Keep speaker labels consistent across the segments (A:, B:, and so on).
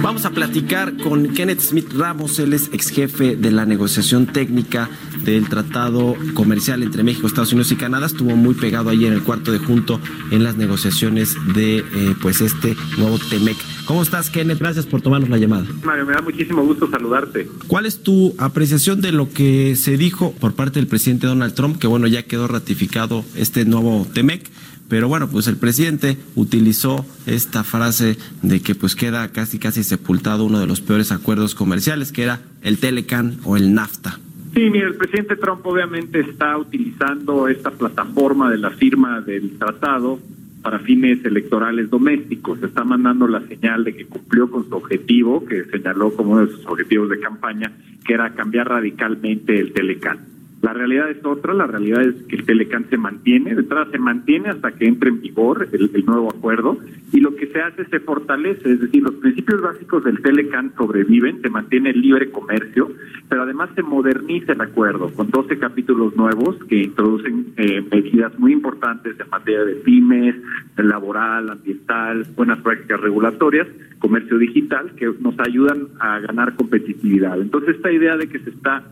A: Vamos a platicar con Kenneth Smith Ramos, él es ex jefe de la negociación técnica del Tratado Comercial entre México, Estados Unidos y Canadá. Estuvo muy pegado ahí en el cuarto de junto en las negociaciones de eh, pues este nuevo TEMEC. ¿Cómo estás, Kenneth? Gracias por tomarnos la llamada.
B: Mario, me da muchísimo gusto saludarte.
A: ¿Cuál es tu apreciación de lo que se dijo por parte del presidente Donald Trump, que bueno, ya quedó ratificado este nuevo TEMEC? Pero bueno, pues el presidente utilizó esta frase de que pues queda casi casi sepultado uno de los peores acuerdos comerciales, que era el Telecan o el NAFTA.
B: Sí, mira, el presidente Trump obviamente está utilizando esta plataforma de la firma del tratado para fines electorales domésticos. Está mandando la señal de que cumplió con su objetivo, que señaló como uno de sus objetivos de campaña, que era cambiar radicalmente el Telecan. La realidad es otra, la realidad es que el Telecan se mantiene, de entrada se mantiene hasta que entre en vigor el, nuevo acuerdo y lo que se hace se fortalece, es decir, los principios básicos del Telecan sobreviven, se mantiene el libre comercio, pero además se moderniza el acuerdo con 12 capítulos nuevos que introducen eh, medidas muy importantes en materia de pymes, laboral, ambiental, buenas prácticas regulatorias, comercio digital, que nos ayudan a ganar competitividad. Entonces esta idea de que se está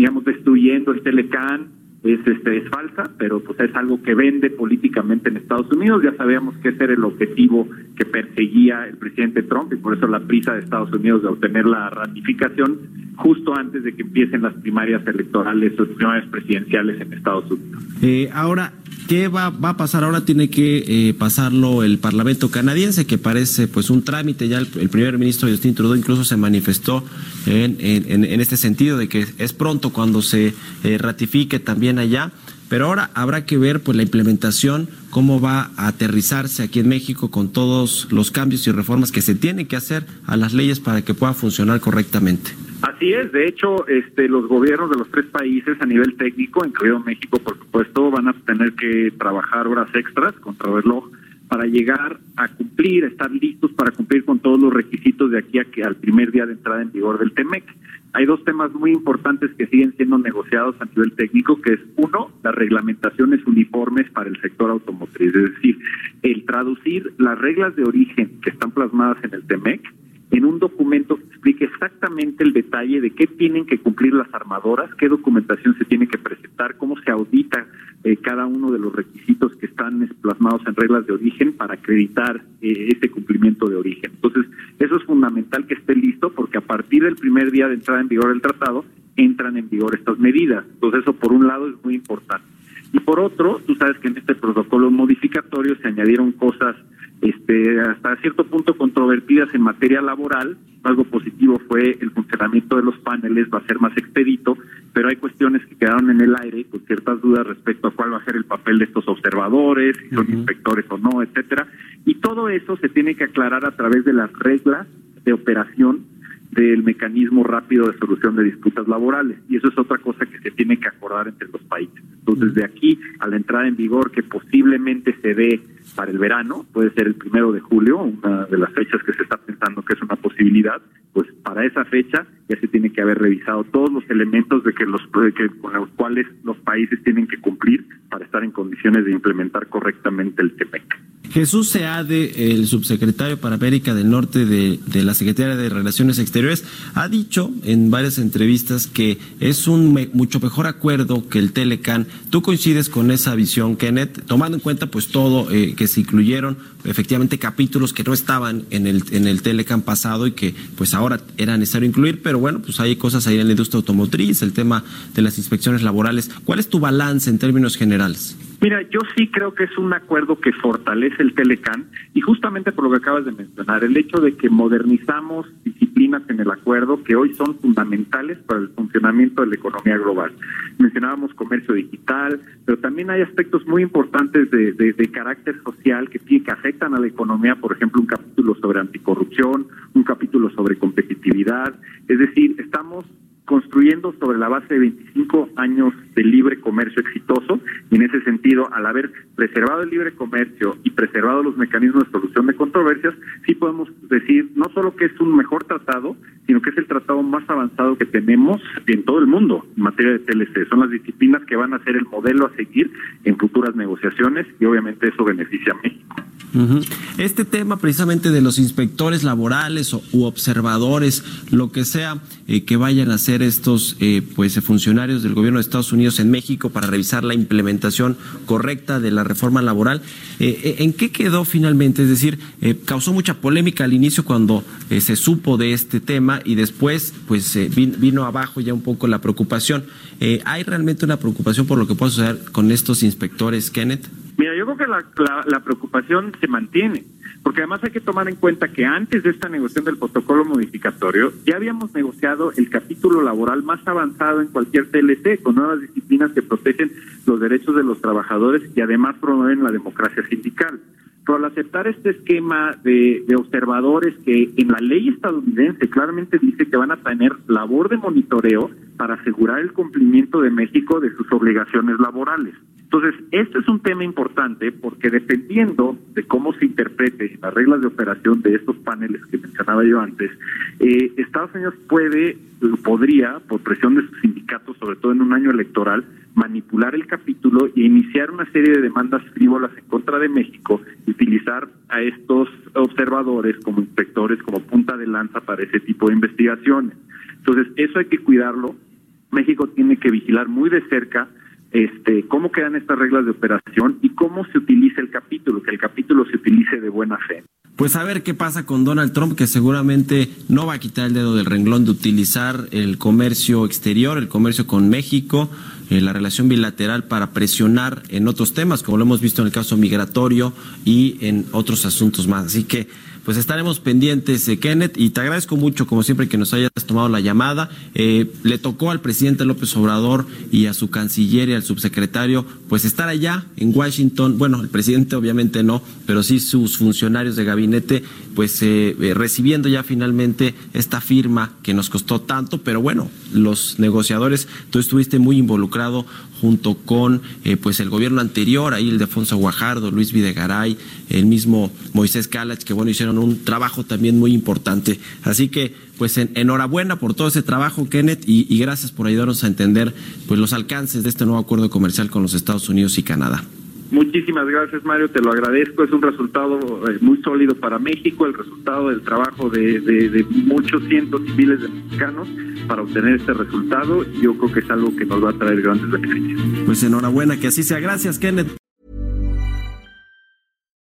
B: digamos, destruyendo el Telecan, es, este, es falsa, pero pues es algo que vende políticamente en Estados Unidos. Ya sabíamos que ese era el objetivo que perseguía el presidente Trump y por eso la prisa de Estados Unidos de obtener la ratificación justo antes de que empiecen las primarias electorales o primarias presidenciales en Estados Unidos.
A: Eh, ahora, ¿Qué va, a pasar? Ahora tiene que eh, pasarlo el Parlamento canadiense, que parece pues un trámite. Ya el, primer ministro Justin Trudeau incluso se manifestó en, en, este sentido de que es pronto cuando se eh, ratifique también allá. Pero ahora habrá que ver pues la implementación, cómo va a aterrizarse aquí en México con todos los cambios y reformas que se tienen que hacer a las leyes para que pueda funcionar correctamente.
B: Así es, de hecho, este, los gobiernos de los tres países a nivel técnico, incluido México, por supuesto, van a tener que trabajar horas extras contra reloj para llegar a cumplir, estar listos para cumplir con todos los requisitos de aquí a que al primer día de entrada en vigor del TEMEC. Hay dos temas muy importantes que siguen siendo negociados a nivel técnico, que es uno, las reglamentaciones uniformes para el sector automotriz, es decir, el traducir las reglas de origen que están plasmadas en el TEMEC en un documento exactamente el detalle de qué tienen que cumplir las armadoras, qué documentación se tiene que presentar, cómo se audita eh, cada uno de los requisitos que están plasmados en reglas de origen para acreditar eh, ese cumplimiento de origen. Entonces, eso es fundamental que esté listo porque a partir del primer día de entrada en vigor del tratado, entran en vigor estas medidas. Entonces, eso por un lado es muy importante. Y por otro, tú sabes que en este protocolo modificatorio se añadieron cosas este, hasta cierto punto controvertidas en materia laboral. Algo positivo fue el funcionamiento de los paneles, va a ser más expedito, pero hay cuestiones que quedaron en el aire con ciertas dudas respecto a cuál va a ser el papel de estos observadores, si son inspectores o no, etcétera. Y todo eso se tiene que aclarar a través de las reglas de operación del mecanismo rápido de solución de disputas laborales. Y eso es otra cosa que se tiene que acordar entre los países. Entonces, de aquí a la entrada en vigor que posiblemente se dé para el verano, puede ser el primero de julio, una de las fechas que se está pensando que es una posibilidad, pues para esa fecha ya se tiene que haber revisado todos los elementos de que los que, con los cuales los países tienen que cumplir para estar en condiciones de implementar correctamente el TEMEC.
A: Jesús Seade, el subsecretario para América del Norte de, de, la Secretaría de Relaciones Exteriores, ha dicho en varias entrevistas que es un mucho mejor acuerdo que el Telecan. ¿Tú coincides con esa visión, Kenneth? Tomando en cuenta pues todo eh, que se incluyeron efectivamente capítulos que no estaban en el en el Telecan pasado y que pues ahora era necesario incluir, pero bueno, pues hay cosas ahí en la industria automotriz, el tema de las inspecciones laborales. ¿Cuál es tu balance en términos generales?
B: Mira, yo sí creo que es un acuerdo que fortalece el Telecan y justamente por lo que acabas de mencionar, el hecho de que modernizamos disciplinas en el acuerdo que hoy son fundamentales para el funcionamiento de la economía global. Mencionábamos comercio digital, pero también hay aspectos muy importantes de, de carácter social que, que afectan a la economía, por ejemplo, un capítulo sobre anticorrupción, un capítulo sobre competitividad, es decir, estamos construyendo sobre la base de 25 años de y en ese sentido, al haber preservado el libre comercio y preservado los mecanismos de solución de controversias, sí podemos decir no solo que es un mejor tratado, sino que es el tratado más avanzado que tenemos en todo el mundo en materia de TLC. Son las disciplinas que van a ser el modelo a seguir en futuras negociaciones y obviamente eso beneficia a México.
A: Este tema precisamente de los inspectores laborales u observadores, lo que sea eh, que vayan a hacer estos eh, pues funcionarios del gobierno de Estados Unidos en México para revisar la implementación correcta de la reforma laboral, eh, ¿en qué quedó finalmente? Es decir, causó mucha polémica al inicio cuando se supo de este tema y después pues vino abajo ya un poco la preocupación. ¿Hay realmente una preocupación por lo que puede suceder con estos inspectores, Kenneth?
B: Mira, yo creo que la, preocupación se mantiene, porque además hay que tomar en cuenta que antes de esta negociación del protocolo modificatorio ya habíamos negociado el capítulo laboral más avanzado en cualquier TLC, con nuevas disciplinas que protegen los derechos de los trabajadores y además promueven la democracia sindical. Pero al aceptar este esquema de, observadores que en la ley estadounidense claramente dice que van a tener labor de monitoreo para asegurar el cumplimiento de México de sus obligaciones laborales. Entonces, este es un tema importante porque dependiendo de cómo se interprete las reglas de operación de estos paneles que mencionaba yo antes, eh, Estados Unidos puede, podría, por presión de sus sindicatos, sobre todo en un año electoral, manipular el capítulo e iniciar una serie de demandas frívolas en contra de México y utilizar a estos observadores como inspectores, como punta de lanza para ese tipo de investigaciones. Entonces, eso hay que cuidarlo. México tiene que vigilar muy de cerca este, cómo quedan estas reglas de operación y cómo se utiliza el capítulo, que el capítulo se utilice de buena fe.
A: Pues a ver qué pasa con Donald Trump, que seguramente no va a quitar el dedo del renglón de utilizar el comercio exterior, el comercio con México, eh, la relación bilateral para presionar en otros temas, como lo hemos visto en el caso migratorio y en otros asuntos más. Así que pues estaremos pendientes, eh, Kenneth, y te agradezco mucho, como siempre, que nos hayas tomado la llamada. Eh, le tocó al presidente López Obrador y a su canciller y al subsecretario, pues estar allá en Washington. Bueno, el presidente obviamente no, pero sí sus funcionarios de gabinete, pues eh, recibiendo ya finalmente esta firma que nos costó tanto, pero bueno, los negociadores, tú estuviste muy involucrado junto con pues el gobierno anterior, ahí el de Afonso Guajardo, Luis Videgaray, el mismo Moisés Calach, que bueno, hicieron un trabajo también muy importante. Así que, pues enhorabuena por todo ese trabajo, Kenneth, y, gracias por ayudarnos a entender pues los alcances de este nuevo acuerdo comercial con los Estados Unidos y Canadá.
B: Muchísimas gracias, Mario, te lo agradezco. Es un resultado eh, muy sólido para México, el resultado del trabajo de, de, muchos cientos y miles de mexicanos para obtener este resultado. Yo creo que es algo que nos va a traer grandes beneficios.
A: Pues enhorabuena, que así sea. Gracias, Kenneth.